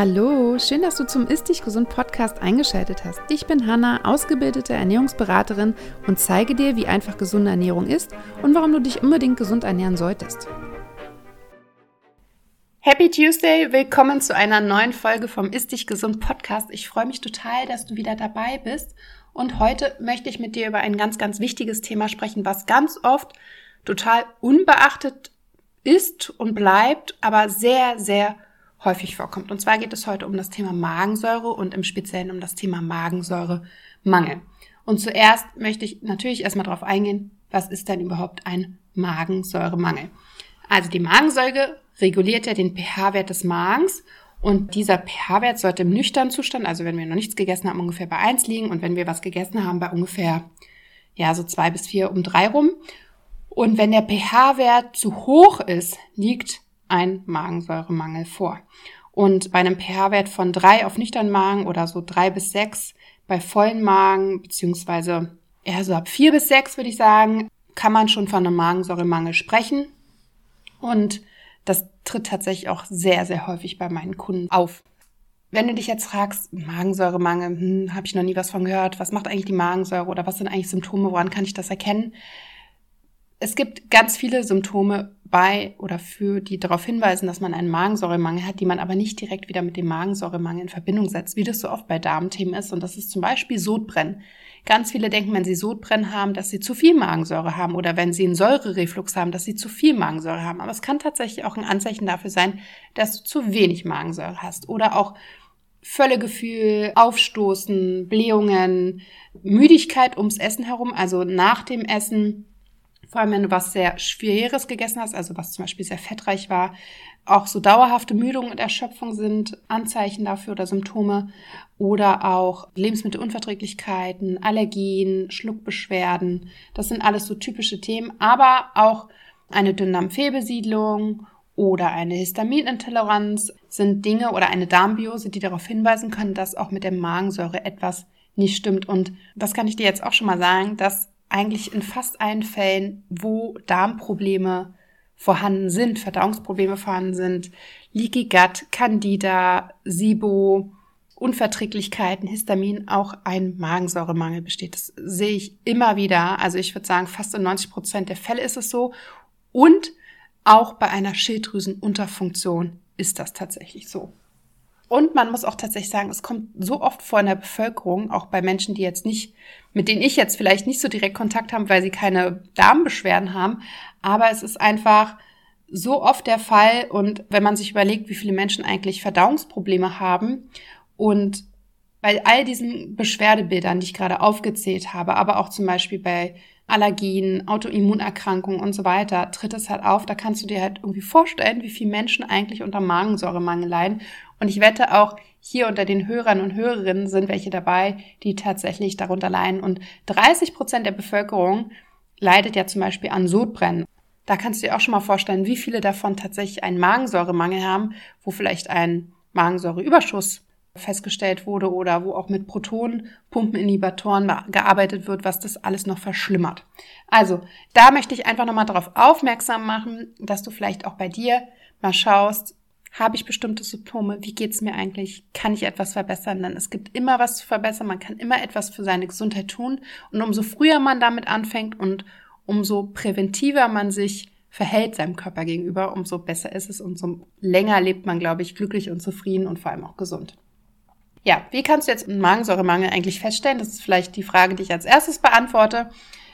Hallo, schön, dass du zum Ist Dich Gesund Podcast eingeschaltet hast. Ich bin Hanna, ausgebildete Ernährungsberaterin und zeige dir, wie einfach gesunde Ernährung ist und warum du dich unbedingt gesund ernähren solltest. Happy Tuesday, willkommen zu einer neuen Folge vom Ist Dich Gesund Podcast. Ich freue mich total, dass du wieder dabei bist und heute möchte ich mit dir über ein ganz, ganz wichtiges Thema sprechen, was ganz oft total unbeachtet ist und bleibt, aber sehr, sehr häufig vorkommt. Und zwar geht es heute um das Thema Magensäure und im Speziellen um das Thema Magensäuremangel. Und zuerst möchte ich natürlich erstmal darauf eingehen, was ist denn überhaupt ein Magensäuremangel? Also die Magensäure reguliert ja den pH-Wert des Magens und dieser pH-Wert sollte im nüchternen Zustand, also wenn wir noch nichts gegessen haben, ungefähr bei eins liegen und wenn wir was gegessen haben, bei ungefähr, ja, so zwei bis vier um drei rum. Und wenn der pH-Wert zu hoch ist, liegt ein Magensäuremangel vor. Und bei einem pH-Wert von drei auf nüchternen Magen oder so drei bis sechs bei vollen Magen, beziehungsweise eher so ab vier bis sechs würde ich sagen, kann man schon von einem Magensäuremangel sprechen. Und das tritt tatsächlich auch sehr, sehr häufig bei meinen Kunden auf. Wenn du dich jetzt fragst, Magensäuremangel, hm, habe ich noch nie was von gehört, was macht eigentlich die Magensäure oder was sind eigentlich Symptome, woran kann ich das erkennen? Es gibt ganz viele Symptome bei oder für, die darauf hinweisen, dass man einen Magensäuremangel hat, die man aber nicht direkt wieder mit dem Magensäuremangel in Verbindung setzt, wie das so oft bei Darmthemen ist. Und das ist zum Beispiel Sodbrennen. Ganz viele denken, wenn sie Sodbrennen haben, dass sie zu viel Magensäure haben oder wenn sie einen Säurereflux haben, dass sie zu viel Magensäure haben. Aber es kann tatsächlich auch ein Anzeichen dafür sein, dass du zu wenig Magensäure hast oder auch Völlegefühl, Aufstoßen, Blähungen, Müdigkeit ums Essen herum, also nach dem Essen, vor allem wenn du was sehr Schweres gegessen hast, also was zum Beispiel sehr fettreich war, auch so dauerhafte Müdung und Erschöpfung sind Anzeichen dafür oder Symptome oder auch Lebensmittelunverträglichkeiten, Allergien, Schluckbeschwerden. Das sind alles so typische Themen, aber auch eine Dünndarmfehlbesiedlung oder eine Histaminintoleranz sind Dinge oder eine Darmbiose, die darauf hinweisen können, dass auch mit der Magensäure etwas nicht stimmt. Und das kann ich dir jetzt auch schon mal sagen, dass eigentlich in fast allen Fällen, wo Darmprobleme vorhanden sind, Verdauungsprobleme vorhanden sind, Leaky Gut, Candida, SIBO, Unverträglichkeiten, Histamin, auch ein Magensäuremangel besteht. Das sehe ich immer wieder. Also ich würde sagen, fast in 90 Prozent der Fälle ist es so. Und auch bei einer Schilddrüsenunterfunktion ist das tatsächlich so. Und man muss auch tatsächlich sagen, es kommt so oft vor in der Bevölkerung, auch bei Menschen, die jetzt nicht, mit denen ich jetzt vielleicht nicht so direkt Kontakt habe, weil sie keine Darmbeschwerden haben. Aber es ist einfach so oft der Fall. Und wenn man sich überlegt, wie viele Menschen eigentlich Verdauungsprobleme haben und bei all diesen Beschwerdebildern, die ich gerade aufgezählt habe, aber auch zum Beispiel bei Allergien, Autoimmunerkrankungen und so weiter, tritt es halt auf. Da kannst du dir halt irgendwie vorstellen, wie viele Menschen eigentlich unter Magensäuremangel leiden. Und ich wette auch, hier unter den Hörern und Hörerinnen sind welche dabei, die tatsächlich darunter leiden. Und 30 Prozent der Bevölkerung leidet ja zum Beispiel an Sodbrennen. Da kannst du dir auch schon mal vorstellen, wie viele davon tatsächlich einen Magensäuremangel haben, wo vielleicht ein Magensäureüberschuss festgestellt wurde oder wo auch mit Protonpumpeninhibitoren gearbeitet wird, was das alles noch verschlimmert. Also, da möchte ich einfach nochmal darauf aufmerksam machen, dass du vielleicht auch bei dir mal schaust, habe ich bestimmte Symptome? Wie geht's mir eigentlich? Kann ich etwas verbessern? Denn es gibt immer was zu verbessern. Man kann immer etwas für seine Gesundheit tun. Und umso früher man damit anfängt und umso präventiver man sich verhält seinem Körper gegenüber, umso besser ist es, umso länger lebt man, glaube ich, glücklich und zufrieden und vor allem auch gesund. Ja, wie kannst du jetzt einen Magensäuremangel eigentlich feststellen? Das ist vielleicht die Frage, die ich als erstes beantworte.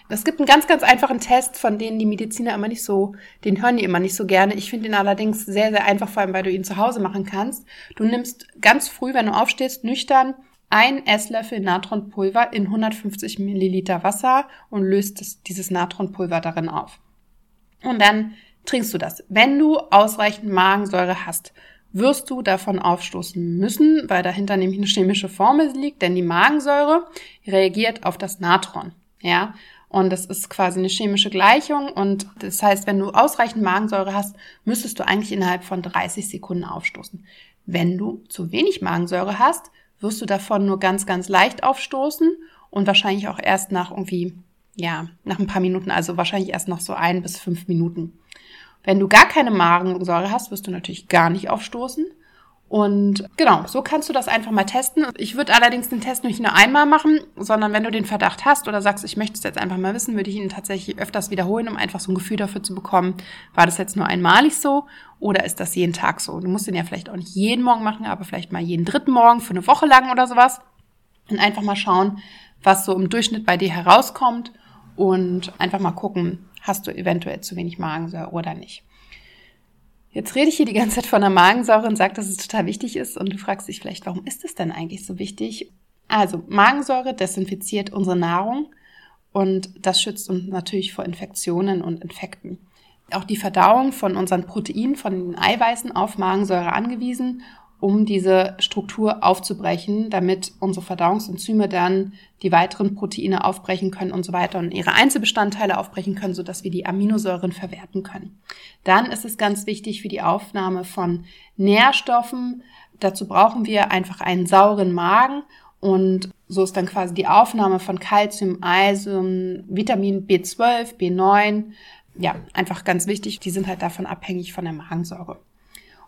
Es gibt einen ganz, ganz einfachen Test, von denen die Mediziner immer nicht so, den hören die immer nicht so gerne. Ich finde ihn allerdings sehr, sehr einfach, vor allem, weil du ihn zu Hause machen kannst. Du nimmst ganz früh, wenn du aufstehst, nüchtern ein Esslöffel Natronpulver in 150 Milliliter Wasser und löst das, dieses Natronpulver darin auf. Und dann trinkst du das. Wenn du ausreichend Magensäure hast, wirst du davon aufstoßen müssen, weil dahinter nämlich eine chemische Formel liegt, denn die Magensäure reagiert auf das Natron. Ja, und das ist quasi eine chemische Gleichung. Und das heißt, wenn du ausreichend Magensäure hast, müsstest du eigentlich innerhalb von 30 Sekunden aufstoßen. Wenn du zu wenig Magensäure hast, wirst du davon nur ganz, ganz leicht aufstoßen und wahrscheinlich auch erst nach irgendwie, ja, nach ein paar Minuten, also wahrscheinlich erst noch so ein bis fünf Minuten. Wenn du gar keine Magensäure hast, wirst du natürlich gar nicht aufstoßen. Und genau, so kannst du das einfach mal testen. Ich würde allerdings den Test nicht nur einmal machen, sondern wenn du den Verdacht hast oder sagst, ich möchte es jetzt einfach mal wissen, würde ich ihn tatsächlich öfters wiederholen, um einfach so ein Gefühl dafür zu bekommen, war das jetzt nur einmalig so oder ist das jeden Tag so? Du musst den ja vielleicht auch nicht jeden Morgen machen, aber vielleicht mal jeden dritten Morgen für eine Woche lang oder sowas. Und einfach mal schauen, was so im Durchschnitt bei dir herauskommt und einfach mal gucken, hast du eventuell zu wenig Magensäure oder nicht. Jetzt rede ich hier die ganze Zeit von der Magensäure und sage, dass es total wichtig ist und du fragst dich vielleicht, warum ist es denn eigentlich so wichtig? Also Magensäure desinfiziert unsere Nahrung und das schützt uns natürlich vor Infektionen und Infekten. Auch die Verdauung von unseren Proteinen, von den Eiweißen auf Magensäure angewiesen um diese Struktur aufzubrechen, damit unsere Verdauungsenzyme dann die weiteren Proteine aufbrechen können und so weiter und ihre Einzelbestandteile aufbrechen können, sodass wir die Aminosäuren verwerten können. Dann ist es ganz wichtig für die Aufnahme von Nährstoffen. Dazu brauchen wir einfach einen sauren Magen und so ist dann quasi die Aufnahme von Calcium, Eisen, Vitamin B12, B9, ja, einfach ganz wichtig. Die sind halt davon abhängig von der Magensäure.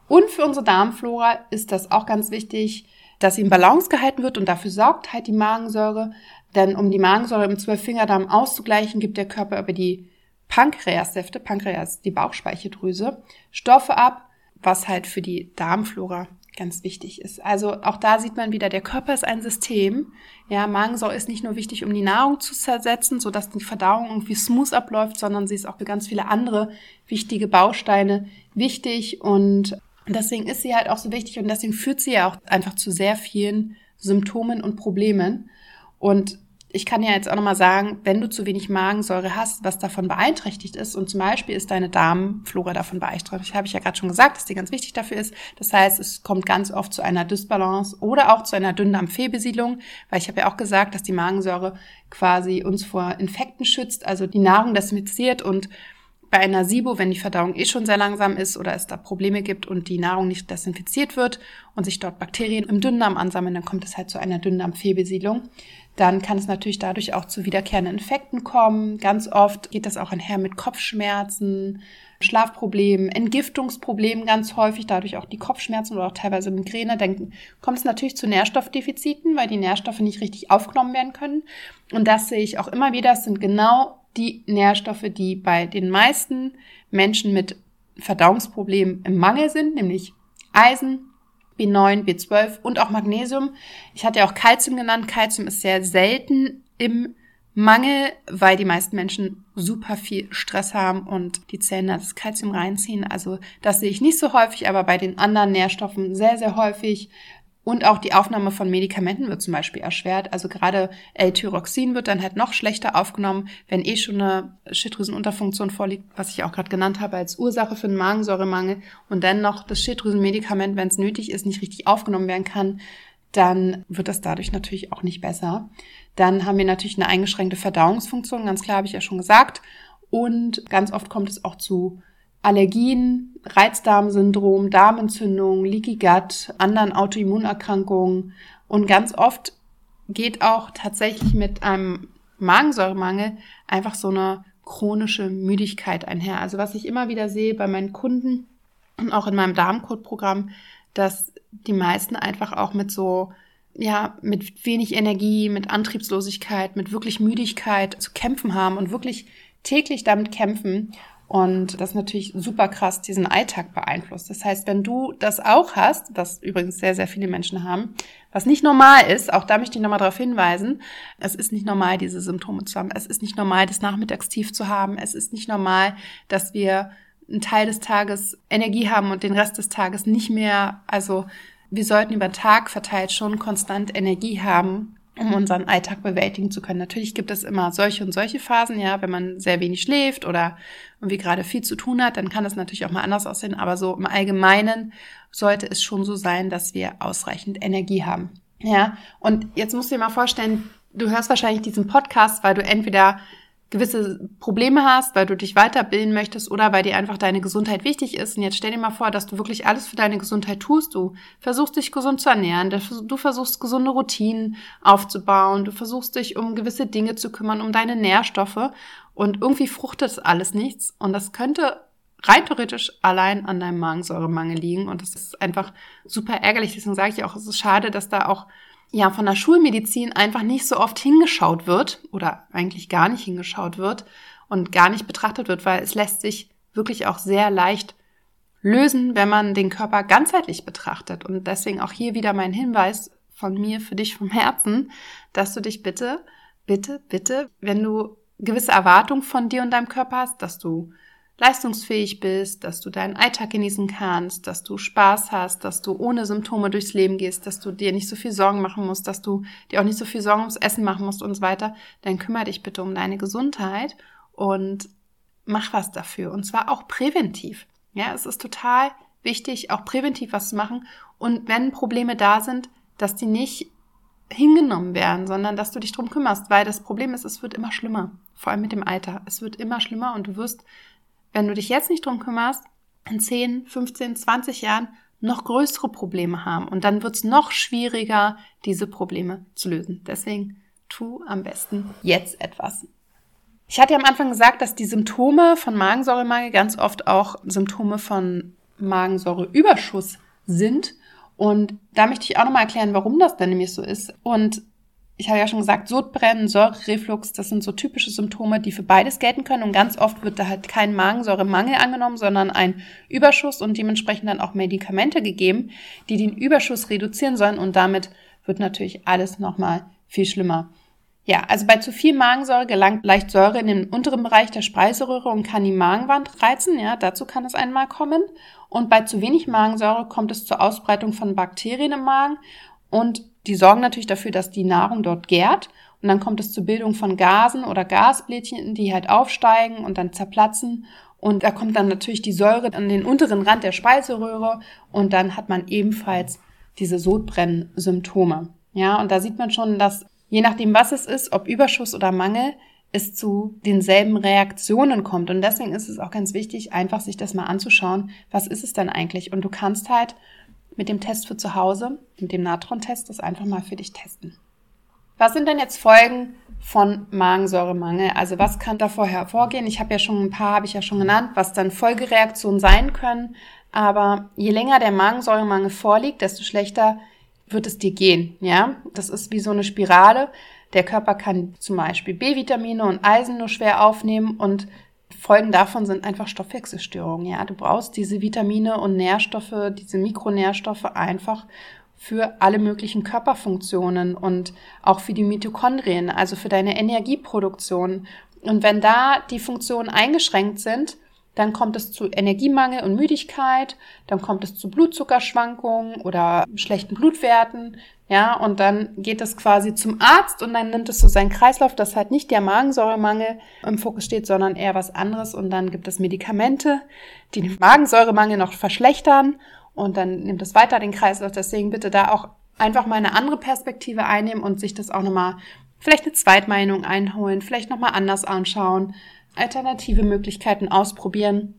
Und für unsere Darmflora ist das auch ganz wichtig, dass sie in Balance gehalten wird und dafür sorgt halt die Magensäure. Denn um die Magensäure im Zwölffingerdarm auszugleichen, gibt der Körper über die Pankreassäfte, Pankreas, die Bauchspeicheldrüse, Stoffe ab, was halt für die Darmflora ganz wichtig ist. Also auch da sieht man wieder, der Körper ist ein System. Ja, Magensäure ist nicht nur wichtig, um die Nahrung zu zersetzen, sodass die Verdauung irgendwie smooth abläuft, sondern sie ist auch für ganz viele andere wichtige Bausteine wichtig und und deswegen ist sie halt auch so wichtig und deswegen führt sie ja auch einfach zu sehr vielen Symptomen und Problemen. Und ich kann ja jetzt auch nochmal sagen, wenn du zu wenig Magensäure hast, was davon beeinträchtigt ist, und zum Beispiel ist deine Darmflora davon beeinträchtigt, habe ich ja gerade schon gesagt, dass die ganz wichtig dafür ist. Das heißt, es kommt ganz oft zu einer Dysbalance oder auch zu einer Dünndarmfehlbesiedlung, weil ich habe ja auch gesagt, dass die Magensäure quasi uns vor Infekten schützt, also die Nahrung desinfiziert und bei einer SIBO, wenn die Verdauung eh schon sehr langsam ist oder es da Probleme gibt und die Nahrung nicht desinfiziert wird und sich dort Bakterien im Dünndarm ansammeln, dann kommt es halt zu einer Dünndarmfehlbesiedlung. Dann kann es natürlich dadurch auch zu wiederkehrenden Infekten kommen. Ganz oft geht das auch einher mit Kopfschmerzen, Schlafproblemen, Entgiftungsproblemen ganz häufig, dadurch auch die Kopfschmerzen oder auch teilweise Migräne. Dann kommt es natürlich zu Nährstoffdefiziten, weil die Nährstoffe nicht richtig aufgenommen werden können. Und das sehe ich auch immer wieder. Es sind genau die Nährstoffe, die bei den meisten Menschen mit Verdauungsproblemen im Mangel sind, nämlich Eisen, B9, B12 und auch Magnesium. Ich hatte ja auch Kalzium genannt. Kalzium ist sehr selten im Mangel, weil die meisten Menschen super viel Stress haben und die Zellen das Kalzium reinziehen. Also das sehe ich nicht so häufig, aber bei den anderen Nährstoffen sehr, sehr häufig. Und auch die Aufnahme von Medikamenten wird zum Beispiel erschwert. Also gerade L-Tyroxin wird dann halt noch schlechter aufgenommen, wenn eh schon eine Schilddrüsenunterfunktion vorliegt, was ich auch gerade genannt habe als Ursache für einen Magensäuremangel und dann noch das Schilddrüsenmedikament, wenn es nötig ist, nicht richtig aufgenommen werden kann, dann wird das dadurch natürlich auch nicht besser. Dann haben wir natürlich eine eingeschränkte Verdauungsfunktion, ganz klar habe ich ja schon gesagt. Und ganz oft kommt es auch zu Allergien, Reizdarmsyndrom, Darmentzündung, Leaky Gut, anderen Autoimmunerkrankungen und ganz oft geht auch tatsächlich mit einem Magensäuremangel einfach so eine chronische Müdigkeit einher. Also was ich immer wieder sehe bei meinen Kunden und auch in meinem Darmcode-Programm, dass die meisten einfach auch mit so ja, mit wenig Energie, mit Antriebslosigkeit, mit wirklich Müdigkeit zu kämpfen haben und wirklich täglich damit kämpfen. Und das natürlich super krass diesen Alltag beeinflusst. Das heißt, wenn du das auch hast, was übrigens sehr, sehr viele Menschen haben, was nicht normal ist, auch da möchte ich nochmal darauf hinweisen, es ist nicht normal, diese Symptome zu haben. Es ist nicht normal, das Nachmittagstief zu haben. Es ist nicht normal, dass wir einen Teil des Tages Energie haben und den Rest des Tages nicht mehr. Also wir sollten über Tag verteilt schon konstant Energie haben um unseren Alltag bewältigen zu können. Natürlich gibt es immer solche und solche Phasen, ja, wenn man sehr wenig schläft oder irgendwie gerade viel zu tun hat, dann kann das natürlich auch mal anders aussehen, aber so im Allgemeinen sollte es schon so sein, dass wir ausreichend Energie haben. Ja, und jetzt musst du dir mal vorstellen, du hörst wahrscheinlich diesen Podcast, weil du entweder gewisse Probleme hast, weil du dich weiterbilden möchtest oder weil dir einfach deine Gesundheit wichtig ist. Und jetzt stell dir mal vor, dass du wirklich alles für deine Gesundheit tust. Du versuchst dich gesund zu ernähren, du versuchst gesunde Routinen aufzubauen, du versuchst dich um gewisse Dinge zu kümmern, um deine Nährstoffe und irgendwie fruchtet alles nichts. Und das könnte rein theoretisch allein an deinem Magensäuremangel liegen. Und das ist einfach super ärgerlich. Deswegen sage ich auch, es ist schade, dass da auch ja von der Schulmedizin einfach nicht so oft hingeschaut wird oder eigentlich gar nicht hingeschaut wird und gar nicht betrachtet wird, weil es lässt sich wirklich auch sehr leicht lösen, wenn man den Körper ganzheitlich betrachtet. Und deswegen auch hier wieder mein Hinweis von mir für dich vom Herzen, dass du dich bitte, bitte, bitte, wenn du gewisse Erwartungen von dir und deinem Körper hast, dass du leistungsfähig bist, dass du deinen Alltag genießen kannst, dass du Spaß hast, dass du ohne Symptome durchs Leben gehst, dass du dir nicht so viel Sorgen machen musst, dass du dir auch nicht so viel Sorgen ums Essen machen musst und so weiter, dann kümmere dich bitte um deine Gesundheit und mach was dafür. Und zwar auch präventiv. Ja, es ist total wichtig, auch präventiv was zu machen. Und wenn Probleme da sind, dass die nicht hingenommen werden, sondern dass du dich drum kümmerst, weil das Problem ist, es wird immer schlimmer. Vor allem mit dem Alter. Es wird immer schlimmer und du wirst, wenn du dich jetzt nicht drum kümmerst, in 10, 15, 20 Jahren noch größere Probleme haben. Und dann wird es noch schwieriger, diese Probleme zu lösen. Deswegen tu am besten jetzt etwas. Ich hatte ja am Anfang gesagt, dass die Symptome von Magensäuremangel ganz oft auch Symptome von Magensäureüberschuss sind. Und da möchte ich auch nochmal erklären, warum das denn nämlich so ist. Und ich habe ja schon gesagt, Sodbrennen, Säurereflux, das sind so typische Symptome, die für beides gelten können. Und ganz oft wird da halt kein Magensäuremangel angenommen, sondern ein Überschuss und dementsprechend dann auch Medikamente gegeben, die den Überschuss reduzieren sollen. Und damit wird natürlich alles nochmal viel schlimmer. Ja, also bei zu viel Magensäure gelangt leicht Säure in den unteren Bereich der Speiseröhre und kann die Magenwand reizen. Ja, dazu kann es einmal kommen. Und bei zu wenig Magensäure kommt es zur Ausbreitung von Bakterien im Magen und die sorgen natürlich dafür, dass die Nahrung dort gärt. Und dann kommt es zur Bildung von Gasen oder Gasblättchen, die halt aufsteigen und dann zerplatzen. Und da kommt dann natürlich die Säure an den unteren Rand der Speiseröhre und dann hat man ebenfalls diese Sodbrennsymptome. Ja, und da sieht man schon, dass je nachdem, was es ist, ob Überschuss oder Mangel, es zu denselben Reaktionen kommt. Und deswegen ist es auch ganz wichtig, einfach sich das mal anzuschauen, was ist es denn eigentlich? Und du kannst halt mit dem Test für zu Hause, mit dem Natron-Test, das einfach mal für dich testen. Was sind denn jetzt Folgen von Magensäuremangel? Also was kann davor hervorgehen? Ich habe ja schon ein paar, habe ich ja schon genannt, was dann Folgereaktionen sein können. Aber je länger der Magensäuremangel vorliegt, desto schlechter wird es dir gehen. Ja, das ist wie so eine Spirale. Der Körper kann zum Beispiel B-Vitamine und Eisen nur schwer aufnehmen und Folgen davon sind einfach Stoffwechselstörungen. Ja, du brauchst diese Vitamine und Nährstoffe, diese Mikronährstoffe einfach für alle möglichen Körperfunktionen und auch für die Mitochondrien, also für deine Energieproduktion. Und wenn da die Funktionen eingeschränkt sind, dann kommt es zu Energiemangel und Müdigkeit, dann kommt es zu Blutzuckerschwankungen oder schlechten Blutwerten, ja, und dann geht es quasi zum Arzt und dann nimmt es so seinen Kreislauf, dass halt nicht der Magensäuremangel im Fokus steht, sondern eher was anderes und dann gibt es Medikamente, die den Magensäuremangel noch verschlechtern und dann nimmt es weiter den Kreislauf. Deswegen bitte da auch einfach mal eine andere Perspektive einnehmen und sich das auch nochmal vielleicht eine Zweitmeinung einholen, vielleicht nochmal anders anschauen alternative Möglichkeiten ausprobieren.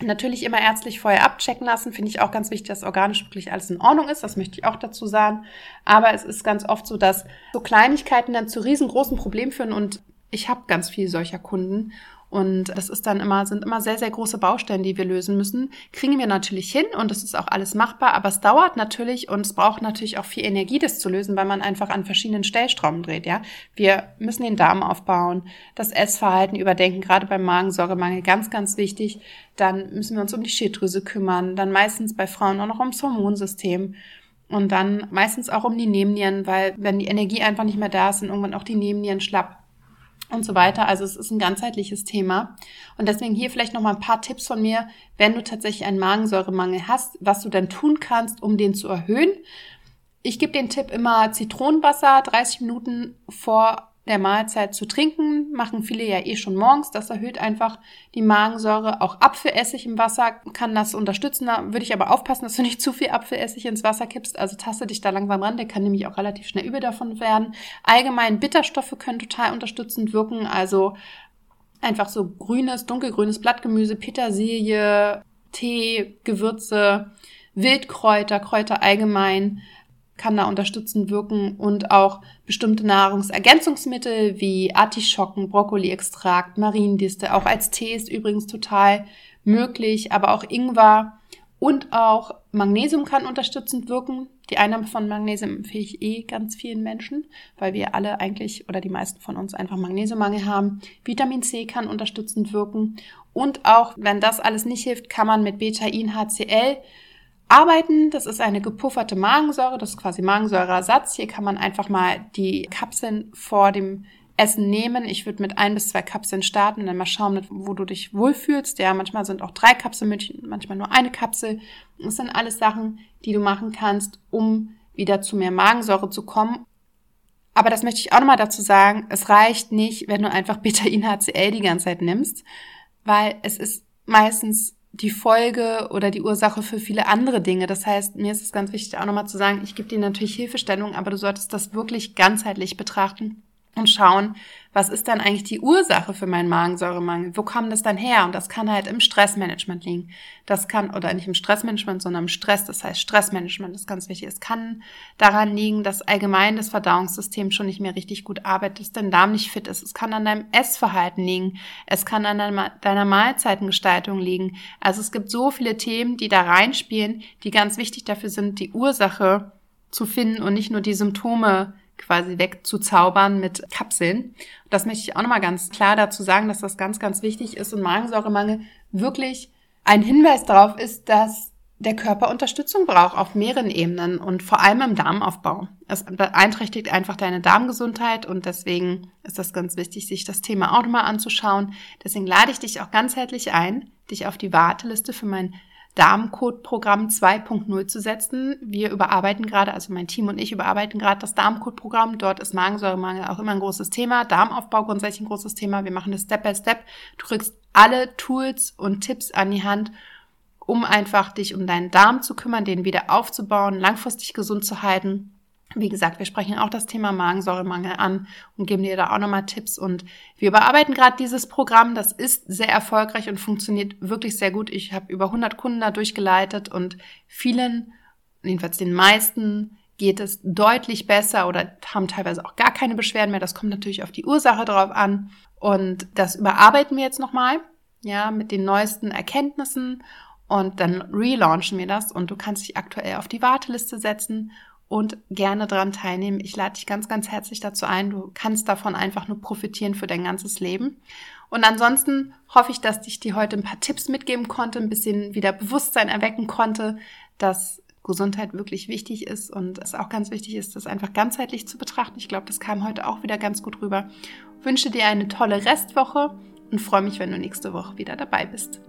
Natürlich immer ärztlich vorher abchecken lassen, finde ich auch ganz wichtig, dass organisch wirklich alles in Ordnung ist. Das möchte ich auch dazu sagen. Aber es ist ganz oft so, dass so Kleinigkeiten dann zu riesengroßen Problemen führen und ich habe ganz viele solcher Kunden und das ist dann immer, sind immer sehr, sehr große Baustellen, die wir lösen müssen. Kriegen wir natürlich hin und es ist auch alles machbar, aber es dauert natürlich und es braucht natürlich auch viel Energie, das zu lösen, weil man einfach an verschiedenen Stellstrauben dreht, ja. Wir müssen den Darm aufbauen, das Essverhalten überdenken, gerade beim Magensäuremangel, ganz, ganz wichtig. Dann müssen wir uns um die Schilddrüse kümmern, dann meistens bei Frauen auch noch ums Hormonsystem. Und dann meistens auch um die Nebennieren, weil wenn die Energie einfach nicht mehr da ist, sind irgendwann auch die Nebennieren schlapp und so weiter. Also es ist ein ganzheitliches Thema. Und deswegen hier vielleicht noch mal ein paar Tipps von mir, wenn du tatsächlich einen Magensäuremangel hast, was du dann tun kannst, um den zu erhöhen. Ich gebe den Tipp immer Zitronenwasser 30 Minuten vor der Mahlzeit zu trinken, machen viele ja eh schon morgens. Das erhöht einfach die Magensäure. Auch Apfelessig im Wasser kann das unterstützen. Da würde ich aber aufpassen, dass du nicht zu viel Apfelessig ins Wasser kippst. Also taste dich da langsam ran. Der kann nämlich auch relativ schnell übel davon werden. Allgemein Bitterstoffe können total unterstützend wirken. Also einfach so grünes, dunkelgrünes Blattgemüse, Petersilie, Tee, Gewürze, Wildkräuter, Kräuter allgemein kann da unterstützend wirken und auch bestimmte Nahrungsergänzungsmittel wie Artischocken, Brokkoli-Extrakt, Mariendiste, auch als Tee ist übrigens total möglich, aber auch Ingwer und auch Magnesium kann unterstützend wirken. Die Einnahme von Magnesium empfehle ich eh ganz vielen Menschen, weil wir alle eigentlich oder die meisten von uns einfach Magnesiummangel haben. Vitamin C kann unterstützend wirken. Und auch, wenn das alles nicht hilft, kann man mit Beta-In-HCl arbeiten. Das ist eine gepufferte Magensäure, das ist quasi Magensäureersatz. Hier kann man einfach mal die Kapseln vor dem Essen nehmen. Ich würde mit ein bis zwei Kapseln starten und dann mal schauen, wo du dich wohlfühlst. Ja, manchmal sind auch drei Kapseln manchmal nur eine Kapsel. Das sind alles Sachen, die du machen kannst, um wieder zu mehr Magensäure zu kommen. Aber das möchte ich auch nochmal dazu sagen. Es reicht nicht, wenn du einfach Betain-HCl die ganze Zeit nimmst, weil es ist meistens die Folge oder die Ursache für viele andere Dinge. Das heißt, mir ist es ganz wichtig auch nochmal zu sagen, ich gebe dir natürlich Hilfestellung, aber du solltest das wirklich ganzheitlich betrachten und schauen, was ist dann eigentlich die Ursache für meinen Magensäuremangel? Wo kommt das dann her? Und das kann halt im Stressmanagement liegen. Das kann, oder nicht im Stressmanagement, sondern im Stress. Das heißt, Stressmanagement ist ganz wichtig. Es kann daran liegen, dass allgemein das Verdauungssystem schon nicht mehr richtig gut arbeitet, dass dein Darm nicht fit ist. Es kann an deinem Essverhalten liegen. Es kann an deiner Mahlzeitengestaltung liegen. Also es gibt so viele Themen, die da reinspielen, die ganz wichtig dafür sind, die Ursache zu finden und nicht nur die Symptome quasi wegzuzaubern mit Kapseln. Das möchte ich auch nochmal ganz klar dazu sagen, dass das ganz, ganz wichtig ist und Magensäuremangel wirklich ein Hinweis darauf ist, dass der Körper Unterstützung braucht auf mehreren Ebenen und vor allem im Darmaufbau. Es beeinträchtigt einfach deine Darmgesundheit und deswegen ist das ganz wichtig, sich das Thema auch nochmal anzuschauen. Deswegen lade ich dich auch ganzheitlich ein, dich auf die Warteliste für mein Darmcode-Programm 2.0 zu setzen. Wir überarbeiten gerade, also mein Team und ich überarbeiten gerade das Darmcode-Programm. Dort ist Magensäuremangel auch immer ein großes Thema, Darmaufbau grundsätzlich ein großes Thema. Wir machen das Step by Step. Du kriegst alle Tools und Tipps an die Hand, um einfach dich um deinen Darm zu kümmern, den wieder aufzubauen, langfristig gesund zu halten wie gesagt, wir sprechen auch das Thema Magensäuremangel an und geben dir da auch nochmal Tipps. Und wir überarbeiten gerade dieses Programm. Das ist sehr erfolgreich und funktioniert wirklich sehr gut. Ich habe über 100 Kunden da durchgeleitet und vielen, jedenfalls den meisten, geht es deutlich besser oder haben teilweise auch gar keine Beschwerden mehr. Das kommt natürlich auf die Ursache drauf an. Und das überarbeiten wir jetzt nochmal, ja, mit den neuesten Erkenntnissen. Und dann relaunchen wir das und du kannst dich aktuell auf die Warteliste setzen und gerne daran teilnehmen. Ich lade dich ganz, ganz herzlich dazu ein. Du kannst davon einfach nur profitieren für dein ganzes Leben. Und ansonsten hoffe ich, dass ich dir heute ein paar Tipps mitgeben konnte, ein bisschen wieder Bewusstsein erwecken konnte, dass Gesundheit wirklich wichtig ist und es auch ganz wichtig ist, das einfach ganzheitlich zu betrachten. Ich glaube, das kam heute auch wieder ganz gut rüber. Ich wünsche dir eine tolle Restwoche und freue mich, wenn du nächste Woche wieder dabei bist.